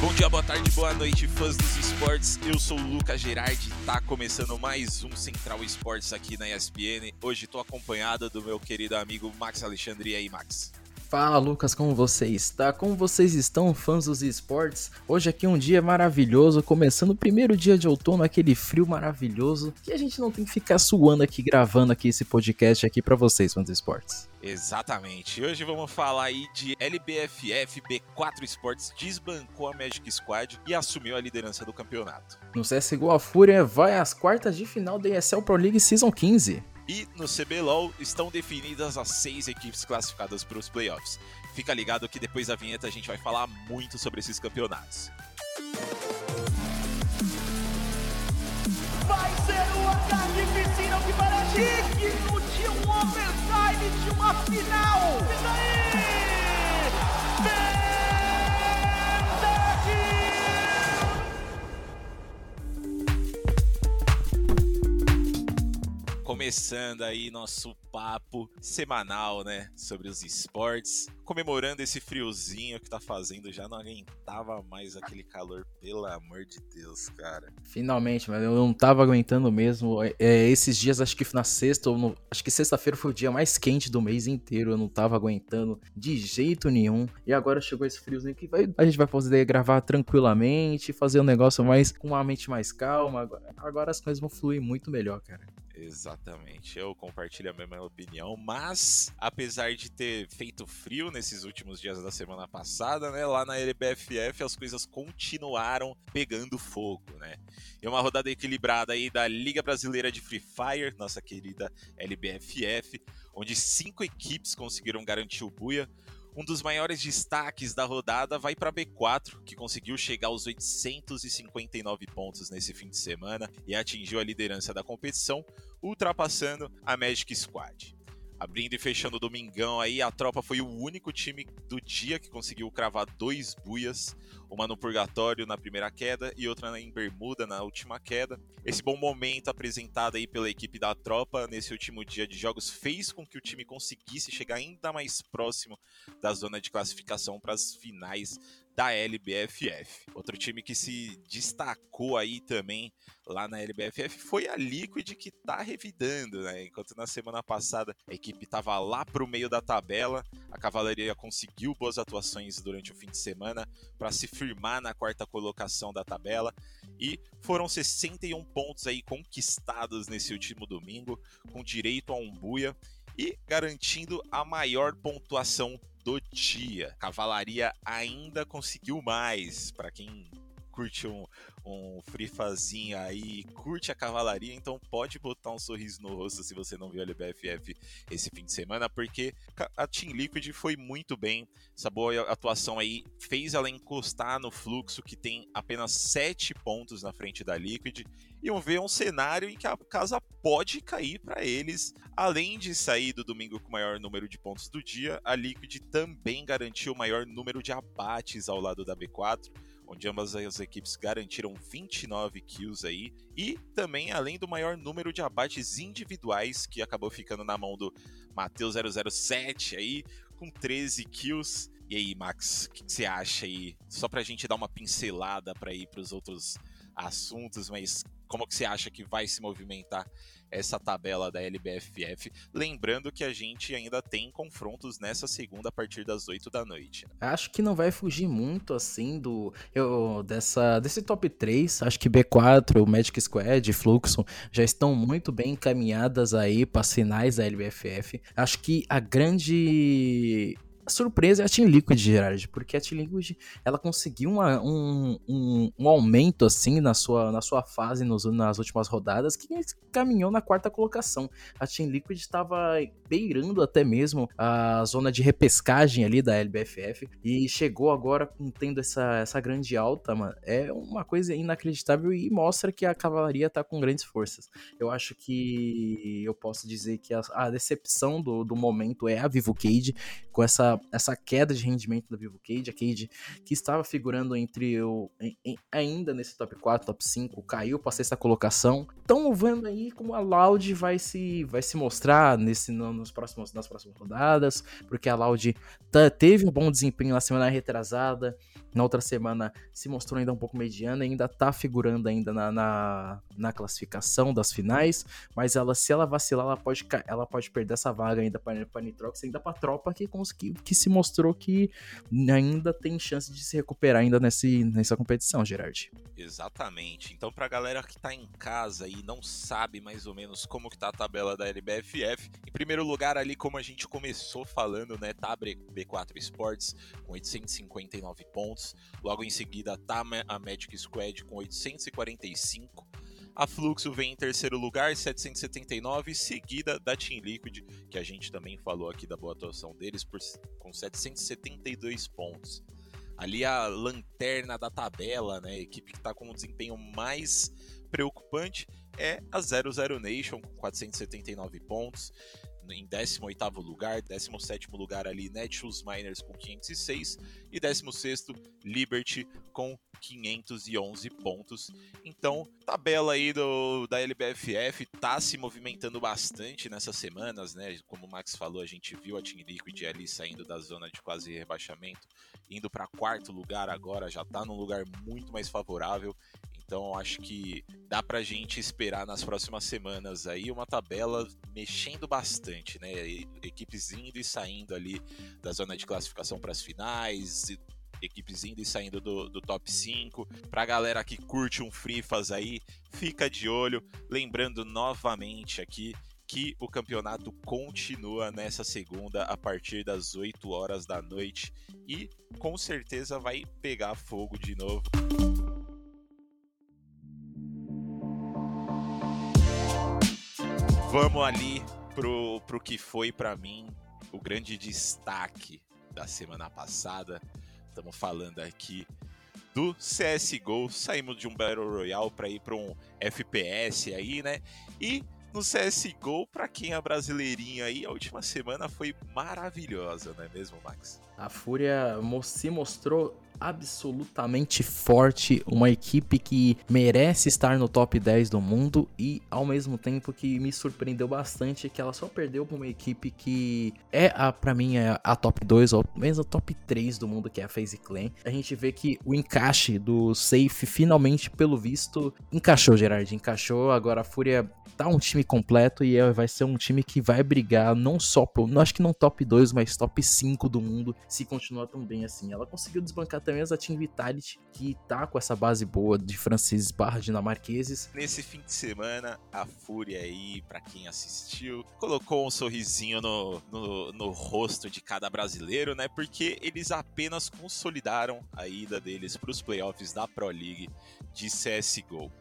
Bom dia, boa tarde, boa noite, fãs dos esportes. Eu sou o Lucas Gerardi, tá começando mais um Central Esportes aqui na ESPN. Hoje tô acompanhado do meu querido amigo Max Alexandre. E aí, Max? Fala Lucas, como você está? Como vocês estão, fãs dos esportes? Hoje aqui é um dia maravilhoso, começando o primeiro dia de outono, aquele frio maravilhoso, que a gente não tem que ficar suando aqui, gravando aqui esse podcast aqui para vocês, fãs dos esportes. Exatamente. Hoje vamos falar aí de LBFF B4 Esportes desbancou a Magic Squad e assumiu a liderança do campeonato. No CSGO a Fúria vai às quartas de final da ESL Pro League Season 15. E no CBLOL estão definidas as seis equipes classificadas para os playoffs. Fica ligado que depois da vinheta a gente vai falar muito sobre esses campeonatos. Vai ser uma carnificina que para digno de um overtime de uma final. Isso aí! Começando aí nosso papo semanal, né, sobre os esportes, comemorando esse friozinho que tá fazendo, já não aguentava mais aquele calor, pelo amor de Deus, cara. Finalmente, mas eu não tava aguentando mesmo. É, é, esses dias, acho que na sexta, ou no, acho que sexta-feira foi o dia mais quente do mês inteiro, eu não tava aguentando de jeito nenhum. E agora chegou esse friozinho que vai, a gente vai poder gravar tranquilamente, fazer um negócio mais com uma mente mais calma. Agora, agora as coisas vão fluir muito melhor, cara. Exatamente, eu compartilho a mesma opinião, mas apesar de ter feito frio nesses últimos dias da semana passada, né, lá na LBFF as coisas continuaram pegando fogo, né? E uma rodada equilibrada aí da Liga Brasileira de Free Fire, nossa querida LBFF, onde cinco equipes conseguiram garantir o buia. Um dos maiores destaques da rodada vai para B4, que conseguiu chegar aos 859 pontos nesse fim de semana e atingiu a liderança da competição, ultrapassando a Magic Squad. Abrindo e fechando o domingão aí, a tropa foi o único time do dia que conseguiu cravar dois buias, uma no Purgatório na primeira queda e outra em Bermuda na última queda. Esse bom momento apresentado aí pela equipe da tropa nesse último dia de jogos fez com que o time conseguisse chegar ainda mais próximo da zona de classificação para as finais da LBFF. Outro time que se destacou aí também lá na LBFF foi a Liquid que tá revidando, né? Enquanto na semana passada a equipe tava lá pro meio da tabela, a Cavalaria conseguiu boas atuações durante o fim de semana para se firmar na quarta colocação da tabela e foram 61 pontos aí conquistados nesse último domingo, com direito a um buia e garantindo a maior pontuação do dia. Cavalaria ainda conseguiu mais. Para quem curte um, um frifazinho aí, curte a cavalaria, então pode botar um sorriso no rosto se você não viu a LBFF esse fim de semana, porque a Team Liquid foi muito bem. Essa boa atuação aí fez ela encostar no fluxo que tem apenas 7 pontos na frente da Liquid e vão ver um cenário em que a casa pode cair para eles. Além de sair do domingo com o maior número de pontos do dia, a Liquid também garantiu o maior número de abates ao lado da B4 onde ambas as equipes garantiram 29 kills aí, e também além do maior número de abates individuais, que acabou ficando na mão do Matheus 007 aí, com 13 kills. E aí, Max, o que você acha aí? Só pra gente dar uma pincelada para ir para os outros assuntos, mas como que você acha que vai se movimentar essa tabela da LBFF? Lembrando que a gente ainda tem confrontos nessa segunda a partir das 8 da noite. Né? Acho que não vai fugir muito assim do eu, dessa desse top 3. Acho que B4, o Magic Squad, Fluxo já estão muito bem encaminhadas aí para as finais da LBFF. Acho que a grande surpresa é a Team Liquid, Gerard, porque a Team Liquid ela conseguiu uma, um, um, um, aumento assim na sua, na sua fase nos, nas últimas rodadas que caminhou na quarta colocação. A Team Liquid estava beirando até mesmo a zona de repescagem ali da LBFF e chegou agora tendo essa, essa grande alta, mano. É uma coisa inacreditável e mostra que a cavalaria tá com grandes forças. Eu acho que eu posso dizer que a, a decepção do, do momento é a Vivo Cage com essa essa, queda de rendimento da Vivo Cade, a Cade que estava figurando entre o em, em, ainda nesse top 4, top 5, caiu para sexta colocação. Então vendo aí como a Loud vai se vai se mostrar nesse nos próximos nas próximas rodadas, porque a Loud teve um bom desempenho na semana retrasada, na outra semana se mostrou ainda um pouco mediana, ainda tá figurando ainda na, na, na classificação das finais, mas ela se ela vacilar, ela pode ela pode perder essa vaga ainda para Nitrox, ainda para tropa que, que que se mostrou que ainda tem chance de se recuperar ainda nesse, nessa competição, Gerard. Exatamente. Então, pra galera que tá em casa e não sabe mais ou menos como que tá a tabela da LBFF, em primeiro lugar ali, como a gente começou falando, né, tá a B4 Sports com 859 pontos, logo em seguida tá a Magic Squad com 845 a Fluxo vem em terceiro lugar, 779, seguida da Team Liquid, que a gente também falou aqui da boa atuação deles, por, com 772 pontos. Ali a lanterna da tabela, né? A equipe que está com um desempenho mais preocupante é a 00 Nation, com 479 pontos em 18º lugar, 17º lugar ali Netshoes Miners com 506 e 16º Liberty com 511 pontos. Então, tabela aí do, da LBFF tá se movimentando bastante nessas semanas, né? Como o Max falou, a gente viu a Team Liquid ali saindo da zona de quase rebaixamento, indo para quarto lugar agora, já tá num lugar muito mais favorável. Então acho que dá pra gente esperar nas próximas semanas aí uma tabela mexendo bastante, né? Equipes indo e saindo ali da zona de classificação para as finais, equipes indo e saindo do, do top 5. Pra galera que curte um Frifas aí, fica de olho. Lembrando novamente aqui que o campeonato continua nessa segunda a partir das 8 horas da noite e com certeza vai pegar fogo de novo. Vamos ali pro, pro que foi para mim o grande destaque da semana passada. Estamos falando aqui do CSGO. Saímos de um Battle Royale para ir para um FPS aí, né? E no CSGO, para quem é brasileirinho aí, a última semana foi maravilhosa, não é mesmo, Max? A Fúria se mostrou absolutamente forte, uma equipe que merece estar no top 10 do mundo e ao mesmo tempo que me surpreendeu bastante que ela só perdeu para uma equipe que é a para mim é a top 2 ou mesmo a top 3 do mundo que é a FaZe Clan. A gente vê que o encaixe do Safe finalmente pelo visto encaixou, Gerard, encaixou. Agora a Fúria tá um time completo e é, vai ser um time que vai brigar não só por, não acho que não top 2, mas top 5 do mundo se continuar tão bem assim. Ela conseguiu desbancar também as Team Vitality, que tá com essa base boa de franceses barra dinamarqueses. Nesse fim de semana, a Fúria aí, para quem assistiu, colocou um sorrisinho no, no, no rosto de cada brasileiro, né? Porque eles apenas consolidaram a ida deles para os playoffs da Pro League de CSGO.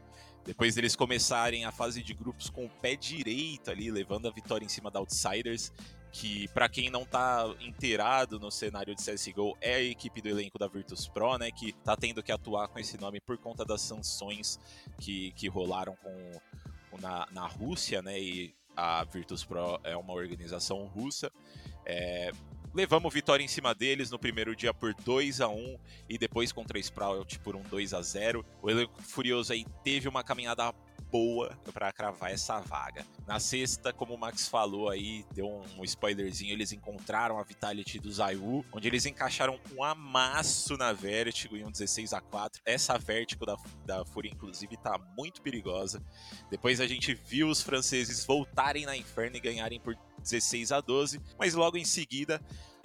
Depois deles começarem a fase de grupos com o pé direito ali, levando a vitória em cima da Outsiders, que para quem não tá inteirado no cenário de CSGO, é a equipe do elenco da Virtus Pro, né, que tá tendo que atuar com esse nome por conta das sanções que, que rolaram com, na, na Rússia, né, e a Virtus Pro é uma organização russa. É, levamos vitória em cima deles no primeiro dia por 2 a 1 e depois contra a Sprout por um 2 a 0 O elenco Furioso aí teve uma caminhada boa para cravar essa vaga. Na sexta, como o Max falou aí, deu um spoilerzinho, eles encontraram a Vitality do Zayu, onde eles encaixaram um amasso na Vertigo em um 16 a 4 Essa Vertigo da, da Fúria, inclusive, tá muito perigosa. Depois a gente viu os franceses voltarem na Inferno e ganharem por 16 a 12, mas logo em seguida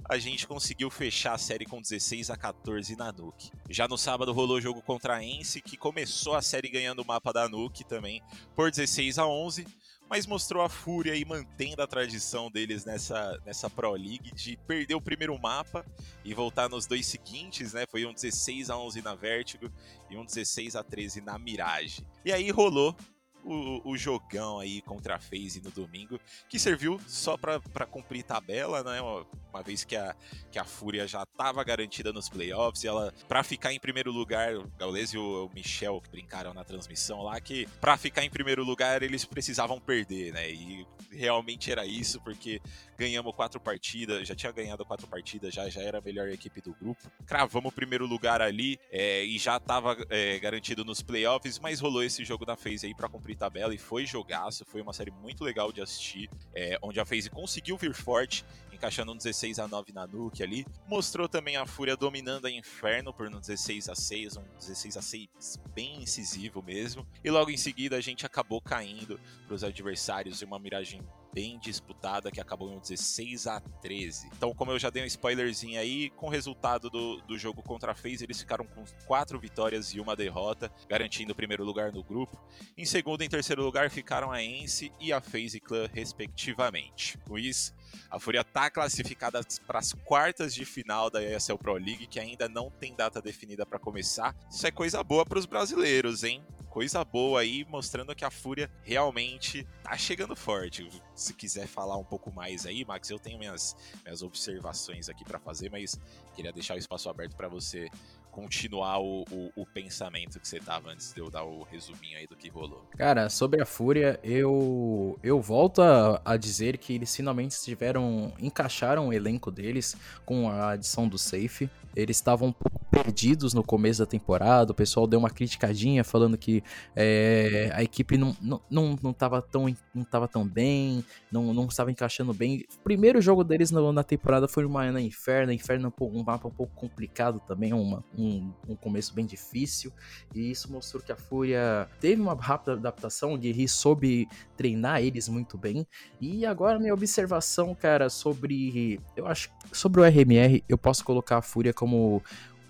a gente conseguiu fechar a série com 16 a 14 na Nuke. Já no sábado rolou jogo contra a Ence, que começou a série ganhando o mapa da Nuke também por 16 a 11, mas mostrou a fúria e mantendo a tradição deles nessa, nessa Pro League de perder o primeiro mapa e voltar nos dois seguintes, né? Foi um 16 a 11 na Vertigo e um 16 a 13 na Mirage. E aí rolou o, o, jogão aí contra a FaZe no domingo, que serviu só para cumprir tabela, né? uma vez que a, que a Fúria já estava garantida nos playoffs, e ela, para ficar em primeiro lugar, o Gaules e o Michel que brincaram na transmissão lá, que para ficar em primeiro lugar eles precisavam perder, né? E realmente era isso, porque ganhamos quatro partidas, já tinha ganhado quatro partidas, já, já era a melhor equipe do grupo. Cravamos o primeiro lugar ali é, e já estava é, garantido nos playoffs, mas rolou esse jogo da FaZe aí para cumprir tabela e foi jogaço, foi uma série muito legal de assistir, é, onde a FaZe conseguiu vir forte, encaixando um 16 a 9 na Nuke ali. Mostrou também a Fúria dominando a Inferno por um 16 a 6, um 16 a 6 bem incisivo mesmo. E logo em seguida a gente acabou caindo para os adversários em uma miragem bem disputada que acabou em 16 a 13. Então, como eu já dei um spoilerzinho aí, com o resultado do, do jogo contra a FaZe, eles ficaram com quatro vitórias e uma derrota, garantindo o primeiro lugar no grupo. Em segundo e terceiro lugar ficaram a Ence e a FaZe Clan, respectivamente. Com isso, a Fúria está classificada para as quartas de final da ESL Pro League, que ainda não tem data definida para começar. Isso é coisa boa para os brasileiros, hein? Coisa boa aí, mostrando que a Fúria realmente tá chegando forte. Se quiser falar um pouco mais aí, Max, eu tenho minhas, minhas observações aqui para fazer, mas queria deixar o espaço aberto para você continuar o, o, o, pensamento que você tava antes de eu dar o resuminho aí do que rolou. Cara, sobre a Fúria, eu eu volto a, a dizer que eles finalmente tiveram encaixaram o elenco deles com a adição do Safe. Eles estavam um pouco perdidos no começo da temporada, o pessoal deu uma criticadinha falando que é, a equipe não, não, não, não, tão, não tão bem, não, não estava encaixando bem. O primeiro jogo deles no, na temporada foi uma na Inferno, Inferno é um mapa um pouco complicado também, uma, um, um começo bem difícil, e isso mostrou que a Fúria teve uma rápida adaptação, o Guerri soube treinar eles muito bem, e agora minha observação, cara, sobre, eu acho, sobre o RMR, eu posso colocar a Fúria como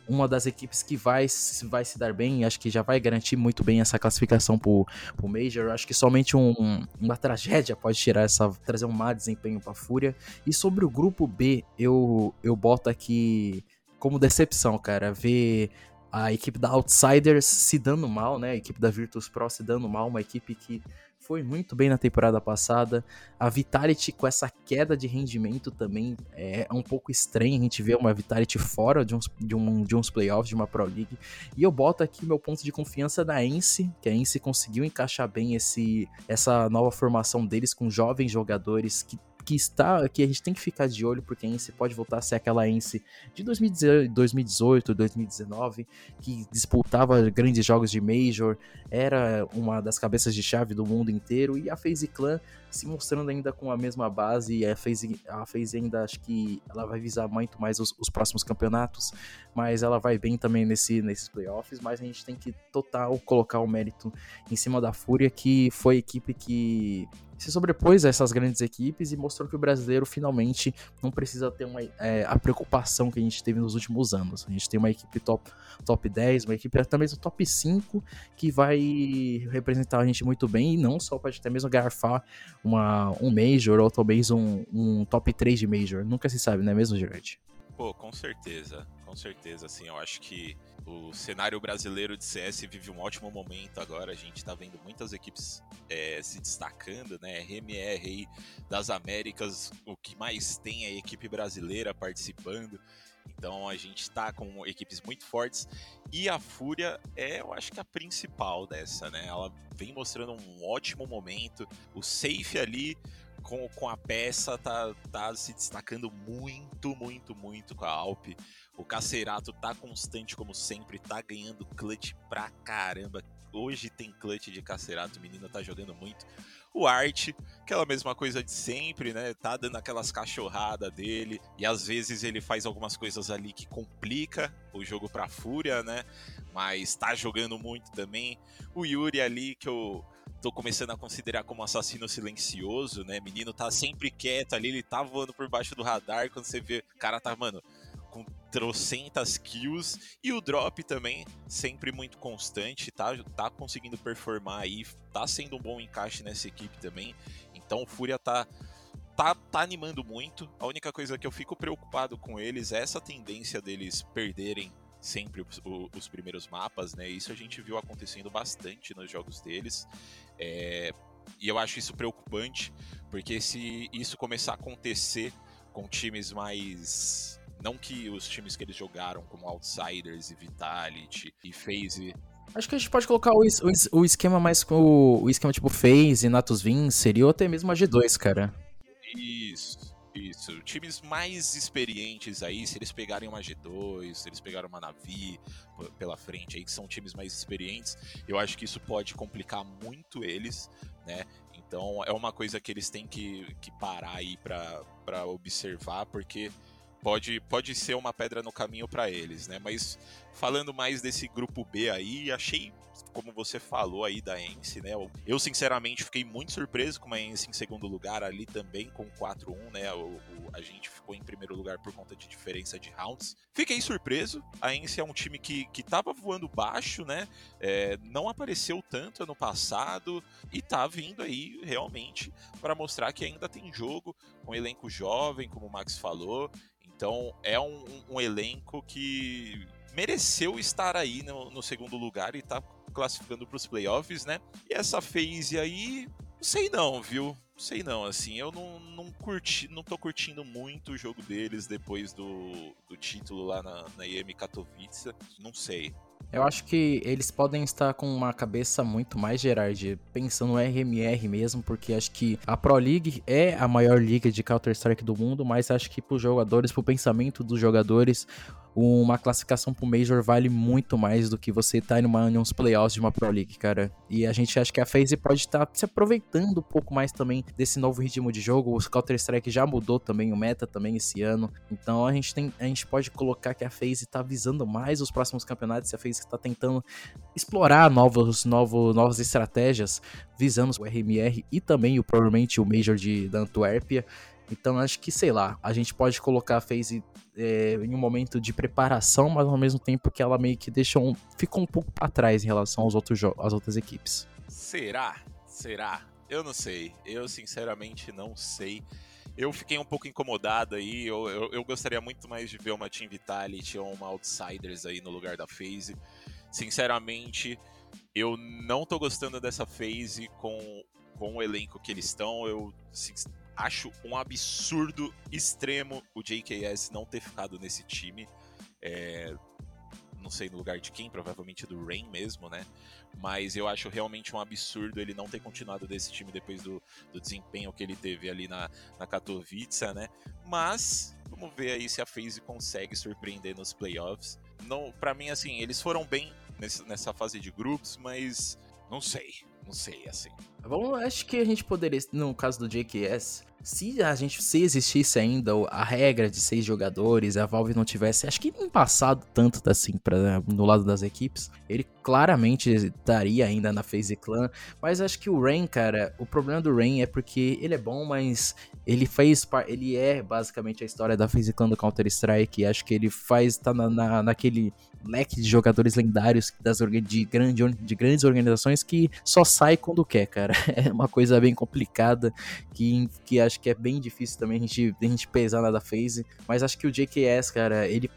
uma das equipes que vai, vai se dar bem, acho que já vai garantir muito bem essa classificação pro, pro Major. Acho que somente um, uma tragédia pode tirar essa, trazer um má desempenho pra Fúria. E sobre o grupo B, eu, eu boto aqui como decepção, cara, ver a equipe da Outsiders se dando mal, né? A equipe da Virtus Pro se dando mal, uma equipe que foi muito bem na temporada passada. A Vitality com essa queda de rendimento também é um pouco estranho a gente ver uma Vitality fora de uns, de, um, de uns playoffs, de uma Pro League. E eu boto aqui meu ponto de confiança da Ence, que a Ence conseguiu encaixar bem esse, essa nova formação deles com jovens jogadores que que está que a gente tem que ficar de olho porque a Ence pode voltar a ser aquela Ence de 2018, 2019 que disputava grandes jogos de Major, era uma das cabeças de chave do mundo inteiro e a FaZe Clan se mostrando ainda com a mesma base e a FaZe, a FaZe ainda acho que ela vai visar muito mais os, os próximos campeonatos, mas ela vai bem também nesse, nesses playoffs, mas a gente tem que total colocar o mérito em cima da Fúria que foi a equipe que se sobrepôs a essas grandes equipes e mostrou que o brasileiro finalmente não precisa ter uma, é, a preocupação que a gente teve nos últimos anos. A gente tem uma equipe top, top 10, uma equipe até mesmo top 5 que vai representar a gente muito bem e não só pode até mesmo garfar uma, um Major ou talvez um, um top 3 de Major. Nunca se sabe, não é mesmo, Gerard? Pô, com certeza, com certeza, assim, eu acho que o cenário brasileiro de CS vive um ótimo momento agora, a gente tá vendo muitas equipes é, se destacando, né, RMR aí das Américas, o que mais tem é a equipe brasileira participando, então a gente está com equipes muito fortes e a Fúria é, eu acho que a principal dessa, né? Ela vem mostrando um ótimo momento. O safe ali com, com a peça tá, tá se destacando muito, muito, muito com a Alp. O Cacerato tá constante como sempre, tá ganhando clutch pra caramba. Hoje tem clutch de Cacerato, o menino tá jogando muito. O Art, aquela mesma coisa de sempre, né? Tá dando aquelas cachorradas dele e às vezes ele faz algumas coisas ali que complica o jogo pra Fúria, né? Mas tá jogando muito também. O Yuri ali que eu tô começando a considerar como assassino silencioso, né? Menino tá sempre quieto ali, ele tá voando por baixo do radar quando você vê, o cara tá, mano, trocentas kills e o drop também sempre muito constante, tá? Tá conseguindo performar aí, tá sendo um bom encaixe nessa equipe também. Então o Fúria tá tá, tá animando muito. A única coisa que eu fico preocupado com eles é essa tendência deles perderem sempre os, os, primeiros mapas, né? Isso a gente viu acontecendo bastante nos jogos deles. É, e eu acho isso preocupante, porque se isso começar a acontecer com times mais. Não que os times que eles jogaram, como Outsiders e Vitality e FaZe. Acho que a gente pode colocar o, o, o esquema mais com o, o, esquema tipo FaZe, Natus Vincer ou até mesmo a G2, cara. Isso. Isso, times mais experientes aí, se eles pegarem uma G2, se eles pegarem uma Navi pela frente aí, que são times mais experientes, eu acho que isso pode complicar muito eles, né? Então é uma coisa que eles têm que, que parar aí para observar, porque pode, pode ser uma pedra no caminho para eles, né? Mas falando mais desse grupo B aí, achei como você falou aí da Ence, né? Eu, sinceramente, fiquei muito surpreso com a Ence em segundo lugar ali também, com 4-1, né? O, o, a gente ficou em primeiro lugar por conta de diferença de rounds. Fiquei surpreso. A Ence é um time que, que tava voando baixo, né? É, não apareceu tanto ano passado e tá vindo aí realmente para mostrar que ainda tem jogo com um elenco jovem, como o Max falou. Então é um, um elenco que mereceu estar aí no, no segundo lugar e tá classificando para os playoffs, né? E essa phase aí, não sei não, viu? Não sei não, assim, eu não, não curti, não tô curtindo muito o jogo deles depois do, do título lá na, na IEM Katowice, não sei. Eu acho que eles podem estar com uma cabeça muito mais, Gerard, pensando no RMR mesmo, porque acho que a Pro League é a maior liga de Counter-Strike do mundo, mas acho que para os jogadores, para o pensamento dos jogadores, uma classificação pro Major vale muito mais do que você estar tá numa, uns playoffs de uma Pro League, cara. E a gente acha que a FaZe pode estar tá se aproveitando um pouco mais também desse novo ritmo de jogo. O Counter-Strike já mudou também, o meta também esse ano. Então a gente, tem, a gente pode colocar que a FaZe tá visando mais os próximos campeonatos, a FaZe está tentando explorar novos, novas estratégias, visando o RMR e também o, provavelmente o Major de, da Antuérpia. Então acho que, sei lá, a gente pode colocar a FaZe é, em um momento de preparação, mas ao mesmo tempo que ela meio que deixou um, ficou um pouco para trás em relação aos outros às outras equipes. Será? Será? Eu não sei. Eu sinceramente não sei. Eu fiquei um pouco incomodado aí. Eu, eu, eu, gostaria muito mais de ver uma Team Vitality ou uma Outsiders aí no lugar da FaZe. Sinceramente, eu não tô gostando dessa phase com, com o elenco que eles estão. Eu Acho um absurdo extremo o JKS não ter ficado nesse time. É, não sei no lugar de quem, provavelmente do Rain mesmo, né? Mas eu acho realmente um absurdo ele não ter continuado desse time depois do, do desempenho que ele teve ali na, na Katowice, né? Mas vamos ver aí se a FaZe consegue surpreender nos playoffs. Não, para mim, assim, eles foram bem nesse, nessa fase de grupos, mas não sei, não sei, assim. Bom, acho que a gente poderia, no caso do JKS, se a gente se existisse ainda a regra de seis jogadores, a Valve não tivesse, acho que nem passado tanto assim para no lado das equipes, ele claramente estaria ainda na FaZe Clan, mas acho que o Rain, cara, o problema do Rain é porque ele é bom, mas ele fez ele é basicamente a história da FaZe Clan do Counter Strike, acho que ele faz tá na, na, naquele leque de jogadores lendários das de, grande, de grandes organizações que só sai quando quer, cara. É uma coisa bem complicada que, que acho que é bem difícil também a gente, a gente pesar na da phase. Mas acho que o JKS, cara, ele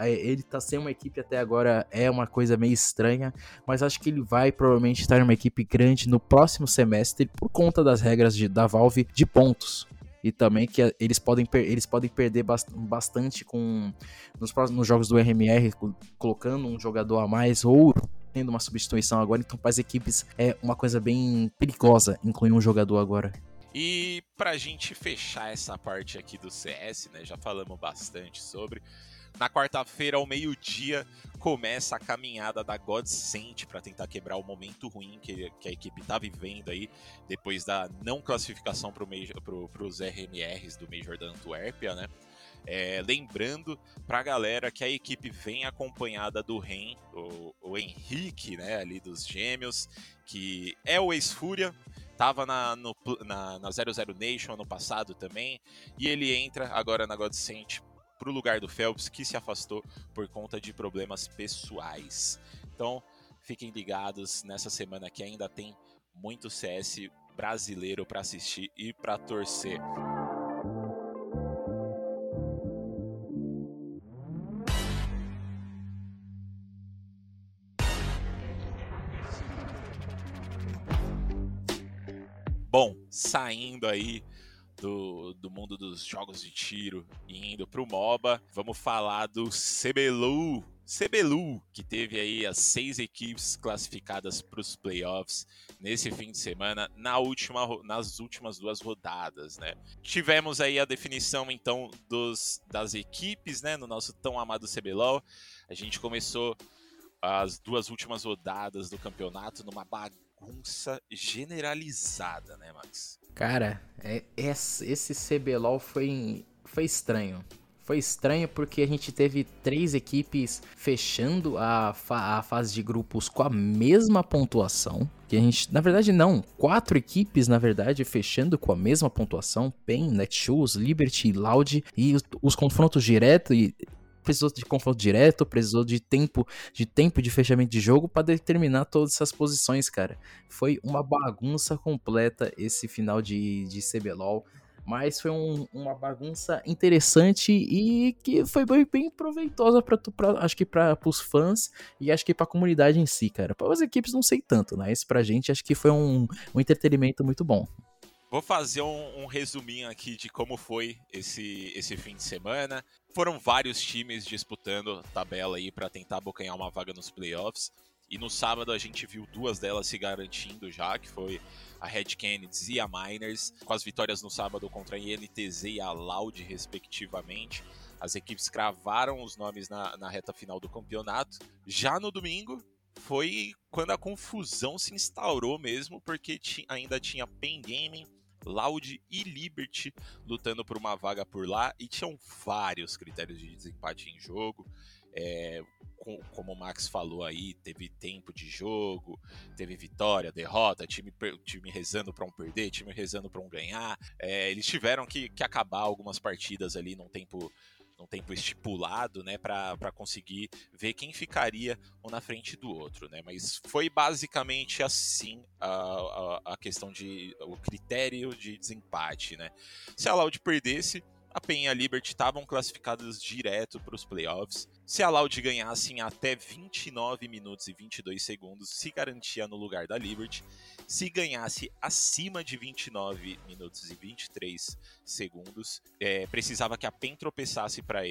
ele tá sem uma equipe até agora é uma coisa meio estranha, mas acho que ele vai provavelmente estar em uma equipe grande no próximo semestre por conta das regras de, da Valve de pontos. E também que eles podem, eles podem perder bastante com nos próximos jogos do RMR, colocando um jogador a mais ou tendo uma substituição agora. Então, para as equipes é uma coisa bem perigosa incluir um jogador agora. E pra gente fechar essa parte aqui do CS, né? Já falamos bastante sobre. Na quarta-feira, ao meio-dia, começa a caminhada da Godsent para tentar quebrar o momento ruim que, que a equipe está vivendo aí, depois da não classificação para pro, os RMRs do Major da Antuérpia, né? É, lembrando para a galera que a equipe vem acompanhada do Ren, o, o Henrique, né, ali dos Gêmeos, que é o ex-Fúria, Tava na, no, na, na 00 Nation ano passado também. E ele entra agora na Godsent pro lugar do Phelps, que se afastou por conta de problemas pessoais. Então, fiquem ligados nessa semana que ainda tem muito CS brasileiro para assistir e para torcer. Bom, saindo aí do, do mundo dos jogos de tiro e indo pro MOBA, vamos falar do CBLOL, CBLU, que teve aí as seis equipes classificadas para os playoffs nesse fim de semana, na última, nas últimas duas rodadas, né? Tivemos aí a definição, então, dos, das equipes, né, no nosso tão amado CBLOL. A gente começou as duas últimas rodadas do campeonato numa bagunça generalizada, né, Max? Cara, é, esse CBLOL foi, foi estranho. Foi estranho porque a gente teve três equipes fechando a, fa a fase de grupos com a mesma pontuação. Que a gente, na verdade, não. Quatro equipes, na verdade, fechando com a mesma pontuação: PEN, Netshoes, Liberty, Loud. E os, os confrontos diretos e precisou de confronto direto, precisou de tempo de tempo de fechamento de jogo para determinar todas essas posições, cara. Foi uma bagunça completa esse final de, de CBLOL. Mas foi um, uma bagunça interessante e que foi bem, bem proveitosa para acho que para os fãs e acho que para a comunidade em si, cara. Para as equipes não sei tanto, né? Isso pra gente acho que foi um, um entretenimento muito bom. Vou fazer um, um, resuminho aqui de como foi esse, esse fim de semana. Foram vários times disputando tabela aí para tentar abocanhar uma vaga nos playoffs. E no sábado a gente viu duas delas se garantindo já, que foi a Red Kennedys e a Miners, com as vitórias no sábado contra a INTZ e a Loud, respectivamente. As equipes cravaram os nomes na, na reta final do campeonato. Já no domingo, foi quando a confusão se instaurou mesmo, porque ainda tinha Pen Gaming, Loud e Liberty lutando por uma vaga por lá e tinham vários critérios de desempate em jogo. É, como o Max falou aí, teve tempo de jogo, teve vitória, derrota, time, time rezando para um perder, time rezando para um ganhar. É, eles tiveram que, que acabar algumas partidas ali num tempo num tempo estipulado, né, para conseguir ver quem ficaria um na frente do outro, né? Mas foi basicamente assim a, a, a questão de o critério de desempate, né? Se a Loud perdesse, a PEN e a Liberty estavam classificadas direto para os playoffs. Se a Loud ganhasse em até 29 minutos e 22 segundos, se garantia no lugar da Liberty. Se ganhasse acima de 29 minutos e 23 segundos, é, precisava que a PEN tropeçasse para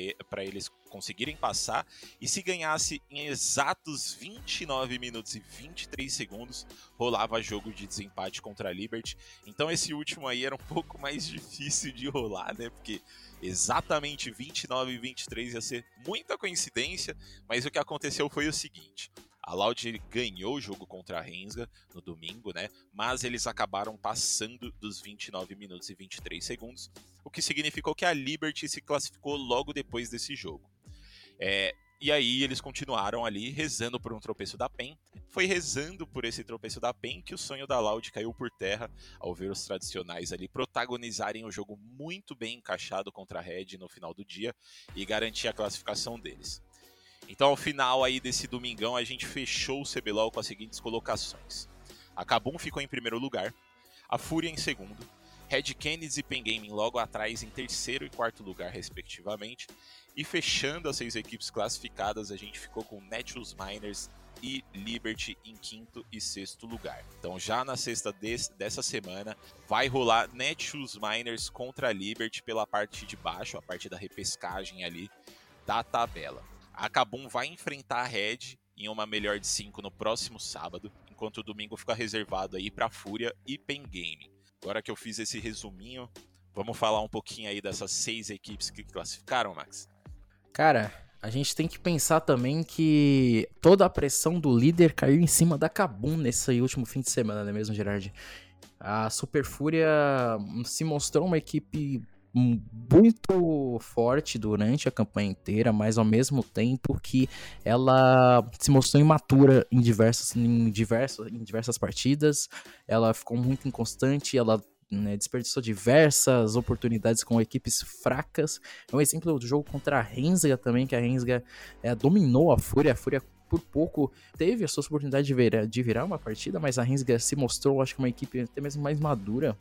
eles conseguirem passar. E se ganhasse em exatos 29 minutos e 23 segundos, rolava jogo de desempate contra a Liberty. Então esse último aí era um pouco mais difícil de rolar, né? Porque exatamente 29 e 23 ia ser muita coincidência, mas o que aconteceu foi o seguinte. A Loud ganhou o jogo contra a Rensga no domingo, né? Mas eles acabaram passando dos 29 minutos e 23 segundos, o que significou que a Liberty se classificou logo depois desse jogo. É, e aí eles continuaram ali rezando por um tropeço da PEN. Foi rezando por esse tropeço da PEN que o sonho da Loud caiu por terra ao ver os tradicionais ali protagonizarem o jogo muito bem encaixado contra a Red no final do dia e garantir a classificação deles. Então ao final aí desse domingão a gente fechou o CBLOL com as seguintes colocações. A Kabum ficou em primeiro lugar, a Fúria em segundo, Red Kennedy e Pen Gaming logo atrás em terceiro e quarto lugar respectivamente, e fechando as seis equipes classificadas, a gente ficou com Netshoes Miners e Liberty em quinto e sexto lugar. Então, já na sexta dessa semana, vai rolar Netshoes Miners contra Liberty pela parte de baixo, a parte da repescagem ali da tabela. A Kabum vai enfrentar a Red em uma melhor de cinco no próximo sábado, enquanto o domingo fica reservado aí para Fúria e Pen Gaming. Agora que eu fiz esse resuminho, vamos falar um pouquinho aí dessas seis equipes que classificaram, Max? Cara, a gente tem que pensar também que toda a pressão do líder caiu em cima da Kabum nesse último fim de semana, não é mesmo, Gerard? A Super Fúria se mostrou uma equipe muito forte durante a campanha inteira, mas ao mesmo tempo que ela se mostrou imatura em diversas, em diversas, em diversas partidas, ela ficou muito inconstante, ela né, desperdiçou diversas oportunidades com equipes fracas. É um exemplo do jogo contra a Rensga também, que a Rensga é, dominou a Fúria. A Fúria por pouco teve a sua oportunidade de virar, de virar uma partida, mas a Rensga se mostrou, acho que uma equipe até mesmo mais madura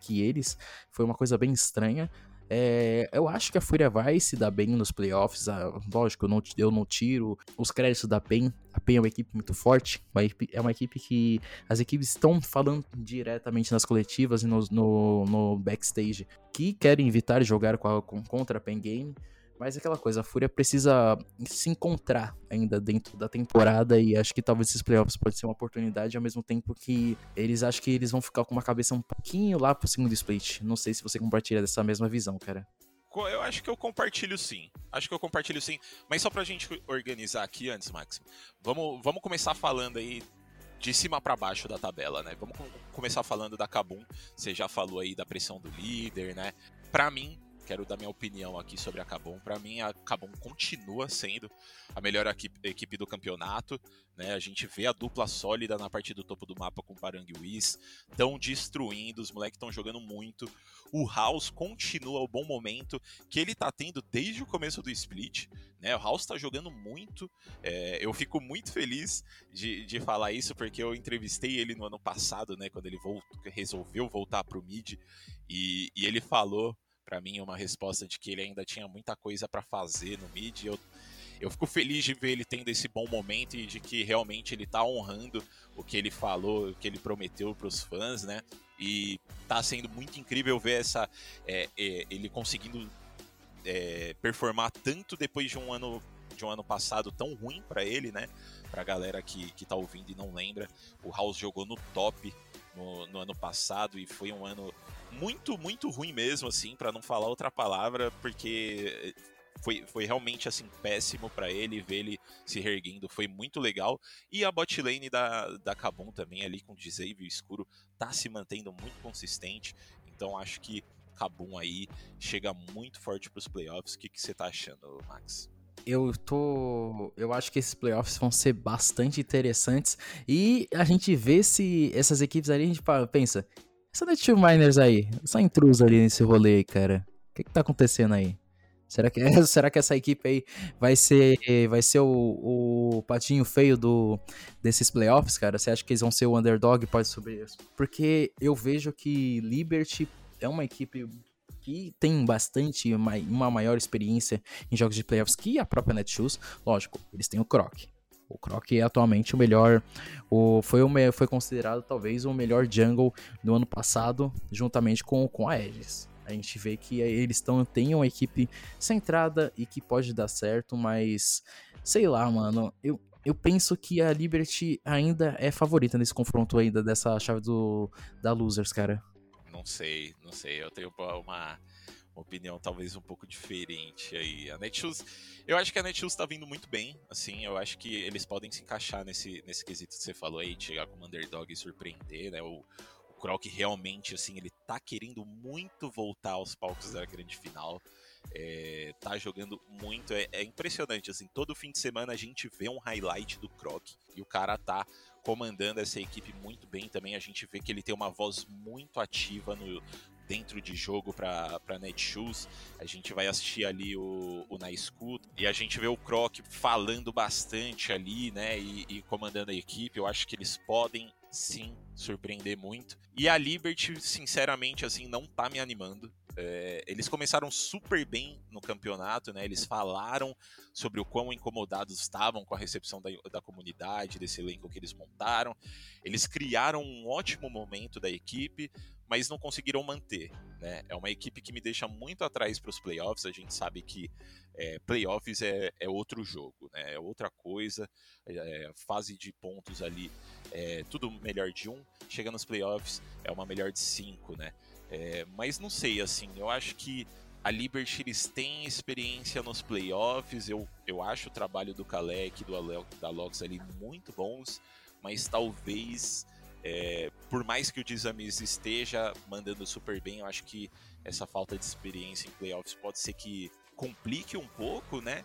que eles. Foi uma coisa bem estranha. É, eu acho que a Fúria vai se dar bem nos playoffs. Ah, lógico, eu não, eu não tiro os créditos da PEN. A PEN é uma equipe muito forte. Uma é uma equipe que as equipes estão falando diretamente nas coletivas e no, no, no backstage que querem evitar jogar a, com, contra a PEN Game. Mas aquela coisa, a Fúria precisa se encontrar ainda dentro da temporada e acho que talvez esses playoffs pode ser uma oportunidade, ao mesmo tempo que eles acham que eles vão ficar com uma cabeça um pouquinho lá pro segundo split. Não sei se você compartilha dessa mesma visão, cara. Eu acho que eu compartilho sim. Acho que eu compartilho sim. Mas só pra gente organizar aqui antes, Max, vamos, vamos começar falando aí de cima para baixo da tabela, né? Vamos começar falando da Kabum. Você já falou aí da pressão do líder, né? Para mim, quero dar minha opinião aqui sobre a Cabum. Para mim, a Cabum continua sendo a melhor equipe do campeonato. Né? A gente vê a dupla sólida na parte do topo do mapa com o Paranguiz. Estão destruindo, os moleques estão jogando muito. O House continua o bom momento que ele tá tendo desde o começo do split. Né? O House tá jogando muito. É, eu fico muito feliz de, de falar isso, porque eu entrevistei ele no ano passado, né? Quando ele voltou, resolveu voltar pro mid. E, e ele falou para mim uma resposta de que ele ainda tinha muita coisa para fazer no mid. Eu, eu fico feliz de ver ele tendo esse bom momento e de que realmente ele tá honrando o que ele falou, o que ele prometeu para os fãs, né? E tá sendo muito incrível ver essa é, é, ele conseguindo é, performar tanto depois de um ano de um ano passado tão ruim para ele, né? Pra galera que, que tá ouvindo e não lembra, o House jogou no top no, no ano passado e foi um ano muito, muito ruim mesmo, assim, para não falar outra palavra, porque foi, foi realmente assim péssimo para ele ver ele se reerguendo, foi muito legal. E a bot lane da, da Kabum também ali com o escuro tá se mantendo muito consistente. Então acho que Kabum aí chega muito forte para os playoffs. O que, que você tá achando, Max? Eu tô. Eu acho que esses playoffs vão ser bastante interessantes. E a gente vê se essas equipes ali, a gente pensa. Essa Native Miners aí, essa intrusa ali nesse rolê aí, cara. O que, que tá acontecendo aí? Será que, será que essa equipe aí vai ser, vai ser o, o patinho feio do, desses playoffs, cara? Você acha que eles vão ser o underdog? Pode subir? Porque eu vejo que Liberty é uma equipe que tem bastante, uma maior experiência em jogos de playoffs que a própria Netshoes. Lógico, eles têm o Croc. O Croc é atualmente o melhor, o, foi, o, foi considerado talvez o melhor jungle do ano passado, juntamente com, com a Aegis. A gente vê que eles tão, têm uma equipe centrada e que pode dar certo, mas sei lá, mano, eu, eu penso que a Liberty ainda é favorita nesse confronto ainda dessa chave do, da Losers, cara. Não sei, não sei. Eu tenho uma, uma opinião talvez um pouco diferente aí. A Netshoes, eu acho que a Netshoes tá vindo muito bem, assim, eu acho que eles podem se encaixar nesse, nesse quesito que você falou aí, chegar como underdog e surpreender, né? O, o Croc realmente, assim, ele tá querendo muito voltar aos palcos da grande final. É, tá jogando muito, é, é, impressionante, assim, todo fim de semana a gente vê um highlight do Croc e o cara tá comandando essa equipe muito bem também. A gente vê que ele tem uma voz muito ativa no, dentro de jogo para Netshoes. A gente vai assistir ali o, o Na Escuta e a gente vê o Croc falando bastante ali, né? E, e, comandando a equipe. Eu acho que eles podem sim surpreender muito. E a Liberty, sinceramente, assim, não tá me animando. É, eles começaram super bem no campeonato, né? Eles falaram sobre o quão incomodados estavam com a recepção da, da comunidade, desse elenco que eles montaram. Eles criaram um ótimo momento da equipe, mas não conseguiram manter. Né? É uma equipe que me deixa muito atrás para os playoffs. A gente sabe que é, playoffs é, é, outro jogo, né? é outra coisa. É, fase de pontos ali, é tudo melhor de um. Chega nos playoffs, é uma melhor de cinco, né? É, mas não sei, assim, eu acho que a Liberty eles têm experiência nos playoffs. Eu, eu acho o trabalho do Kalec e do da Logs ali muito bons, mas talvez, é, por mais que o Dizamis esteja mandando super bem, eu acho que essa falta de experiência em playoffs pode ser que complique um pouco, né?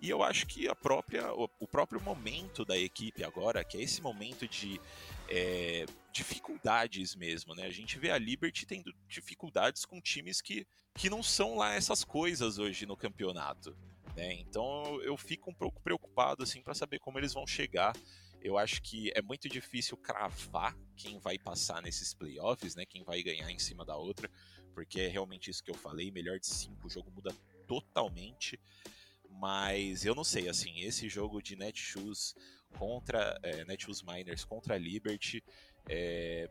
E eu acho que a própria, o, próprio momento da equipe agora, que é esse momento de é, dificuldades mesmo, né? A gente vê a Liberty tendo dificuldades com times que, que não são lá essas coisas hoje no campeonato, né? Então eu fico um pouco preocupado assim para saber como eles vão chegar Eu acho que é muito difícil cravar quem vai passar nesses playoffs, né? Quem vai ganhar em cima da outra, porque é realmente isso que eu falei, melhor de cinco, o jogo muda totalmente. Mas eu não sei, assim, esse jogo de Netshoes contra é, Netshoes Miners contra Liberty, é,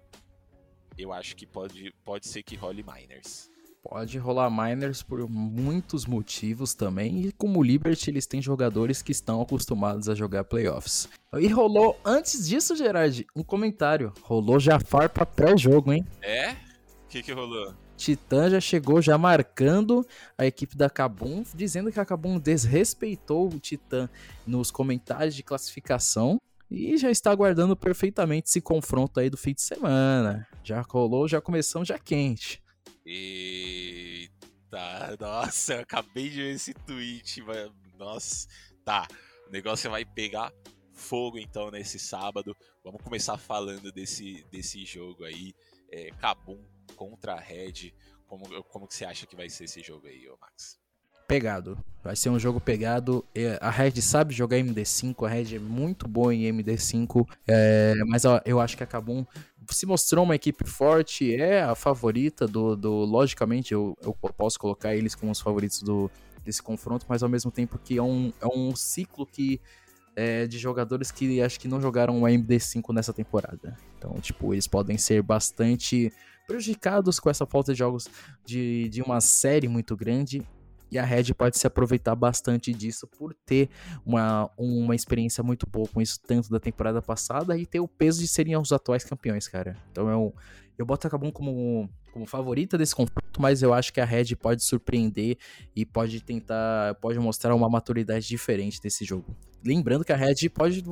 eu acho que pode, pode ser que role Miners. Pode rolar Miners por muitos motivos também. E como Liberty, eles têm jogadores que estão acostumados a jogar playoffs. E rolou, antes disso, Gerard, um comentário. Rolou Jafar pra pré-jogo, hein? É? O que, que rolou? Titã já chegou já marcando a equipe da Kabum, dizendo que a Kabum desrespeitou o Titã nos comentários de classificação e já está aguardando perfeitamente esse confronto aí do fim de semana. Já rolou, já começamos já quente. Eita, nossa, eu acabei de ver esse tweet, mas, nossa, tá, o negócio vai pegar fogo então nesse sábado. Vamos começar falando desse, desse jogo aí, é, Kabum contra a Red. Como, como que você acha que vai ser esse jogo aí, Max? Pegado. Vai ser um jogo pegado. A Red sabe jogar MD5, a Red é muito boa em MD5, é, mas eu acho que a Kabum se mostrou uma equipe forte, é a favorita do. do logicamente, eu, eu posso colocar eles como os favoritos do, desse confronto, mas ao mesmo tempo que é um, é um ciclo que é, de jogadores que acho que não jogaram o MD5 nessa temporada. Então, tipo, eles podem ser bastante prejudicados com essa falta de jogos de, de uma série muito grande. E a Red pode se aproveitar bastante disso por ter uma, uma experiência muito boa com isso, tanto da temporada passada e ter o peso de serem os atuais campeões, cara. Então eu, eu boto a Kabum como, como favorita desse confronto, mas eu acho que a Red pode surpreender e pode tentar, pode mostrar uma maturidade diferente desse jogo. Lembrando que a Red pode,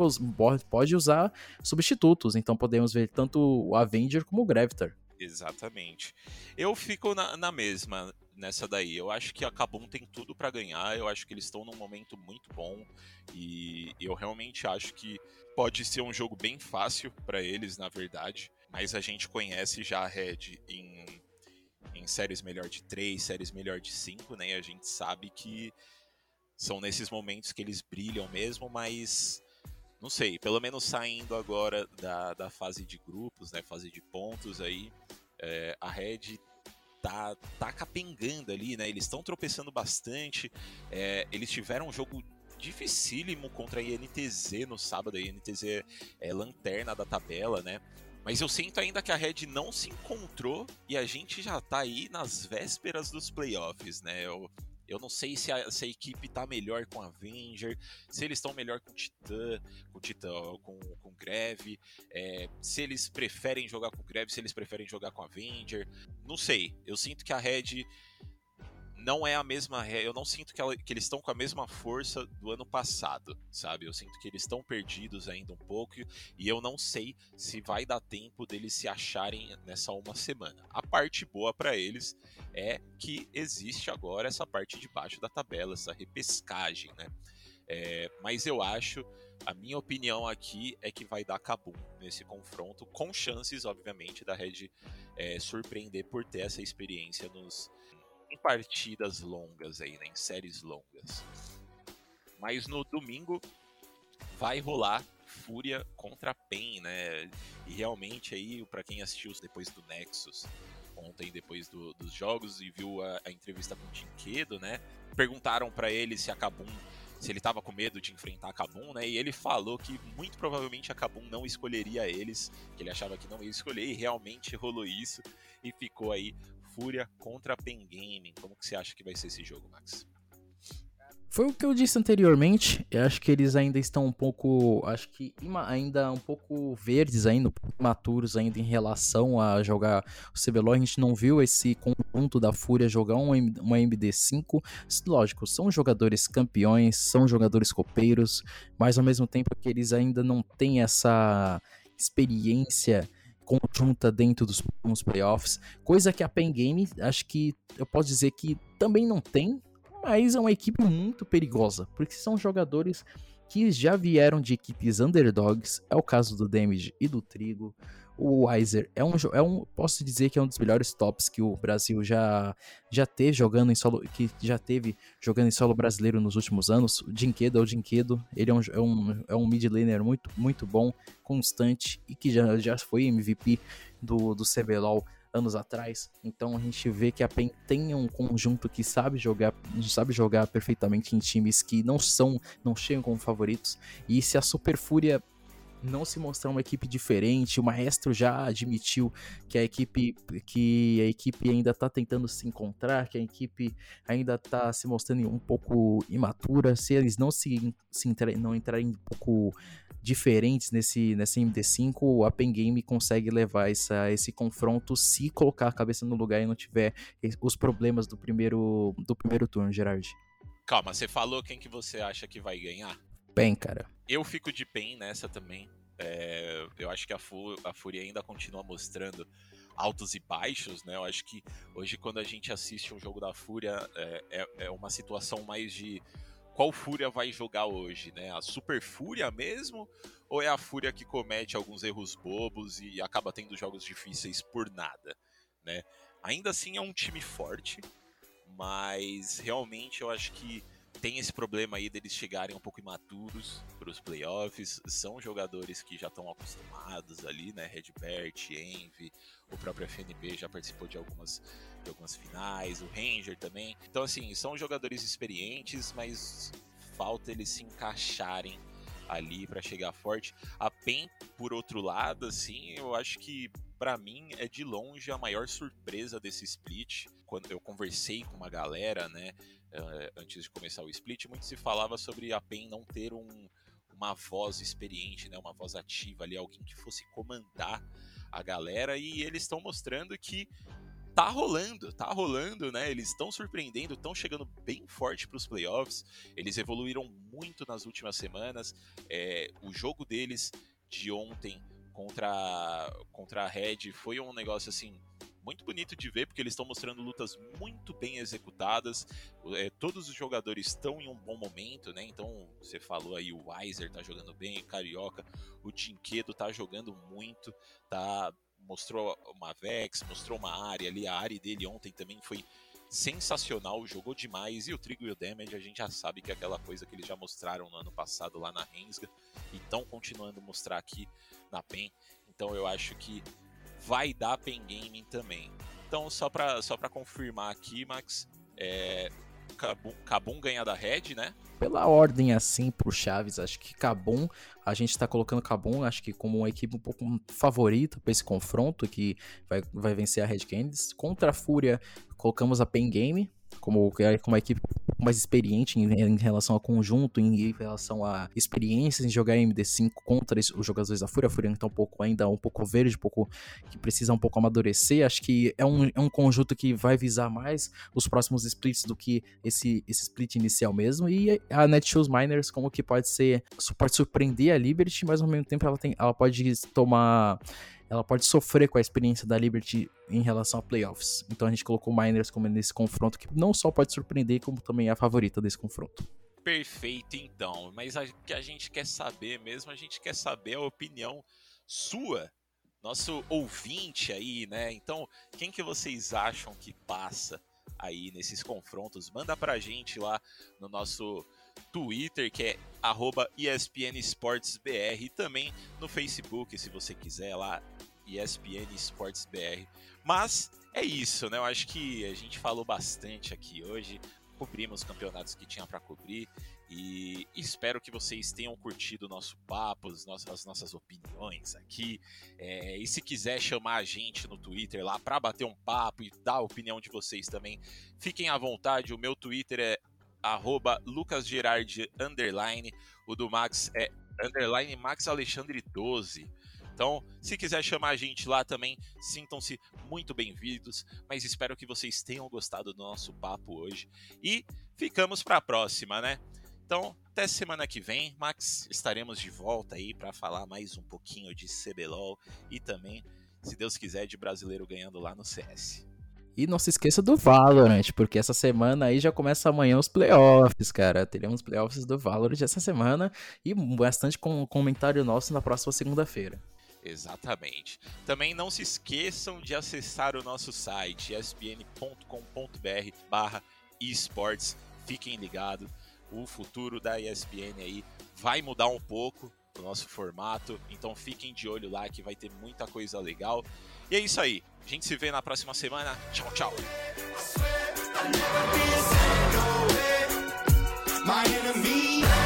pode usar substitutos, então podemos ver tanto o Avenger como o Gravitar. Exatamente. Eu fico na, na, mesma nessa daí. Eu acho que a Kabum tem tudo para ganhar. Eu acho que eles estão num momento muito bom e eu realmente acho que pode ser um jogo bem fácil para eles, na verdade. Mas a gente conhece já a Red em, em séries melhor de 3, séries melhor de 5, né? E a gente sabe que são nesses momentos que eles brilham mesmo, mas não sei, pelo menos saindo agora da, da fase de grupos, né, fase de pontos aí, é, a Red tá, tá capengando ali, né, eles estão tropeçando bastante, é, eles tiveram um jogo dificílimo contra a INTZ no sábado, a INTZ é lanterna da tabela, né, mas eu sinto ainda que a Red não se encontrou e a gente já tá aí nas vésperas dos playoffs, né? Eu, eu não sei se a, se a equipe tá melhor com a Avenger, se eles estão melhor com o Titã, com Titã, com, com Greve, é, se eles preferem jogar com Greve, se eles preferem jogar com a Avenger. Não sei. Eu sinto que a Red não é a mesma. Eu não sinto que, ela, que eles estão com a mesma força do ano passado, sabe? Eu sinto que eles estão perdidos ainda um pouco e eu não sei se vai dar tempo deles se acharem nessa uma semana. A parte boa para eles é que existe agora essa parte de baixo da tabela, essa repescagem, né? É, mas eu acho, a minha opinião aqui é que vai dar Kabum nesse confronto, com chances, obviamente, da Red é, surpreender por ter essa experiência nos, em partidas longas aí, né, em séries longas. Mas no domingo vai rolar Fúria contra Pen, né? E realmente aí, para quem assistiu depois do Nexus, ontem depois do, dos jogos e viu a, a entrevista com o Tinquedo, né? Perguntaram para ele se a Kabum, se ele tava com medo de enfrentar a Kabum, né? E ele falou que muito provavelmente a Kabum não escolheria eles, que ele achava que não ia escolher, e realmente rolou isso e ficou aí Fúria contra Pen Gaming. Como que você acha que vai ser esse jogo, Max? Foi o que eu disse anteriormente. Eu acho que eles ainda estão um pouco, acho que ainda um pouco verdes ainda, maturos ainda em relação a jogar o CBLOL. A gente não viu esse conjunto da Fúria jogar um, uma MD5. Lógico, são jogadores campeões, são jogadores copeiros, mas ao mesmo tempo que eles ainda não têm essa experiência conjunta dentro dos, dos playoffs, coisa que a Pen Game, acho que eu posso dizer que também não tem, mas é uma equipe muito perigosa, porque são jogadores que já vieram de equipes underdogs, é o caso do Damage e do Trigo, O Weiser é um, é um, posso dizer que é um dos melhores tops que o Brasil já já teve jogando em solo, que já teve jogando em solo brasileiro nos últimos anos. O Dinquedo é o Dinquedo, ele é um, é um, é um mid laner muito, muito bom, constante e que já, já foi MVP do, do CBLOL anos atrás. Então a gente vê que a PEN tem um conjunto que sabe jogar, sabe jogar perfeitamente em times que não são, não chegam como favoritos. E se a Super Fúria não se mostrar uma equipe diferente. O Maestro já admitiu que a equipe que a equipe ainda está tentando se encontrar, que a equipe ainda está se mostrando um pouco imatura. Se eles não se, se entra, não entrarem um pouco diferentes nesse, nesse MD5, a Pen Game consegue levar essa, esse confronto se colocar a cabeça no lugar e não tiver os problemas do primeiro do primeiro turno, Gerard. Calma, você falou quem que você acha que vai ganhar? PEN, cara. Eu fico de PEN nessa também. É, eu acho que a, a Fúria ainda continua mostrando altos e baixos, né? Eu acho que hoje, quando a gente assiste um jogo da Fúria, é, é, é, uma situação mais de qual Fúria vai jogar hoje, né? A Super Fúria mesmo? Ou é a Fúria que comete alguns erros bobos e acaba tendo jogos difíceis por nada, né? Ainda assim é um time forte, mas realmente eu acho que tem esse problema aí deles chegarem um pouco imaturos para os playoffs. São jogadores que já estão acostumados ali, né? Redbert, Envy, o próprio FNB já participou de algumas, de algumas finais, o Ranger também. Então, assim, são jogadores experientes, mas falta eles se encaixarem ali para chegar forte. A PEN, por outro lado, assim, eu acho que para mim é de longe a maior surpresa desse split. Quando eu conversei com uma galera, né, antes de começar o split, muito se falava sobre a PEN não ter um, uma voz experiente, né, uma voz ativa ali, alguém que fosse comandar a galera, e eles estão mostrando que tá rolando, tá rolando, né? Eles estão surpreendendo, estão chegando bem forte para os playoffs. Eles evoluíram muito nas últimas semanas. É, o jogo deles de ontem contra contra a Red foi um negócio assim muito bonito de ver, porque eles estão mostrando lutas muito bem executadas. É, todos os jogadores estão em um bom momento, né? Então, você falou aí, o Weiser tá jogando bem, o Carioca, o Dinquedo tá jogando muito, tá mostrou uma Vex, mostrou uma área ali, a área dele ontem também foi sensacional, jogou demais, e o Trigo e o Damage a gente já sabe que é aquela coisa que eles já mostraram no ano passado lá na Rensga, e estão continuando a mostrar aqui na PEN, então eu acho que vai dar Pen Gaming também. Então, só para só pra confirmar aqui, Max, é, Kabum, Kabum ganhar da Red, né? Pela ordem assim pro Chaves, acho que Kabum, a gente tá colocando Kabum, acho que como uma equipe um pouco favorita para esse confronto, que vai, vai vencer a Red Candies. Contra a Fúria, colocamos a Pen Game, como, como uma equipe mais experiente em, em, relação ao conjunto, em relação a experiências em jogar MD5 contra os jogadores da Fúria. A Fúria tá um pouco ainda um pouco verde, um pouco que precisa um pouco amadurecer. Acho que é um, é um conjunto que vai visar mais os próximos splits do que esse, esse split inicial mesmo. E a Netshoes Miners como que pode ser, pode surpreender a Liberty, mas ao mesmo tempo ela, tem, ela pode tomar ela pode sofrer com a experiência da Liberty em relação a playoffs. Então a gente colocou o Miners como nesse confronto que não só pode surpreender, como também é a favorita desse confronto. Perfeito, então. Mas o que a gente quer saber mesmo, a gente quer saber a opinião sua, nosso ouvinte aí, né? Então, quem que vocês acham que passa aí nesses confrontos? Manda pra gente lá no nosso Twitter, que é arroba ESPN Sports BR, e também no Facebook, se você quiser lá, ESPN Sports BR. Mas é isso, né? Eu acho que a gente falou bastante aqui hoje, cobrimos os campeonatos que tinha para cobrir e espero que vocês tenham curtido o nosso papo, as nossas, as nossas opiniões aqui. É, e se quiser chamar a gente no Twitter lá para bater um papo e dar a opinião de vocês também, fiquem à vontade. O meu Twitter é arroba lucasgerard, underline. O do Max é underline Max Alexandre 12. Então, se quiser chamar a gente lá também, sintam-se muito bem-vindos. Mas espero que vocês tenham gostado do nosso papo hoje. E ficamos para a próxima, né? Então, até semana que vem, Max, estaremos de volta aí para falar mais um pouquinho de CBLOL e também, se Deus quiser, de brasileiro ganhando lá no CS. E não se esqueça do Valorant, porque essa semana aí já começa amanhã os playoffs, cara. Teremos playoffs do Valorant essa semana e bastante com comentário nosso na próxima segunda-feira. Exatamente. Também não se esqueçam de acessar o nosso site espn.com.br barra. Fiquem ligados, o futuro da ESPN aí vai mudar um pouco o nosso formato, então fiquem de olho lá que vai ter muita coisa legal. E é isso aí. A gente se vê na próxima semana. Tchau, tchau. my enemy.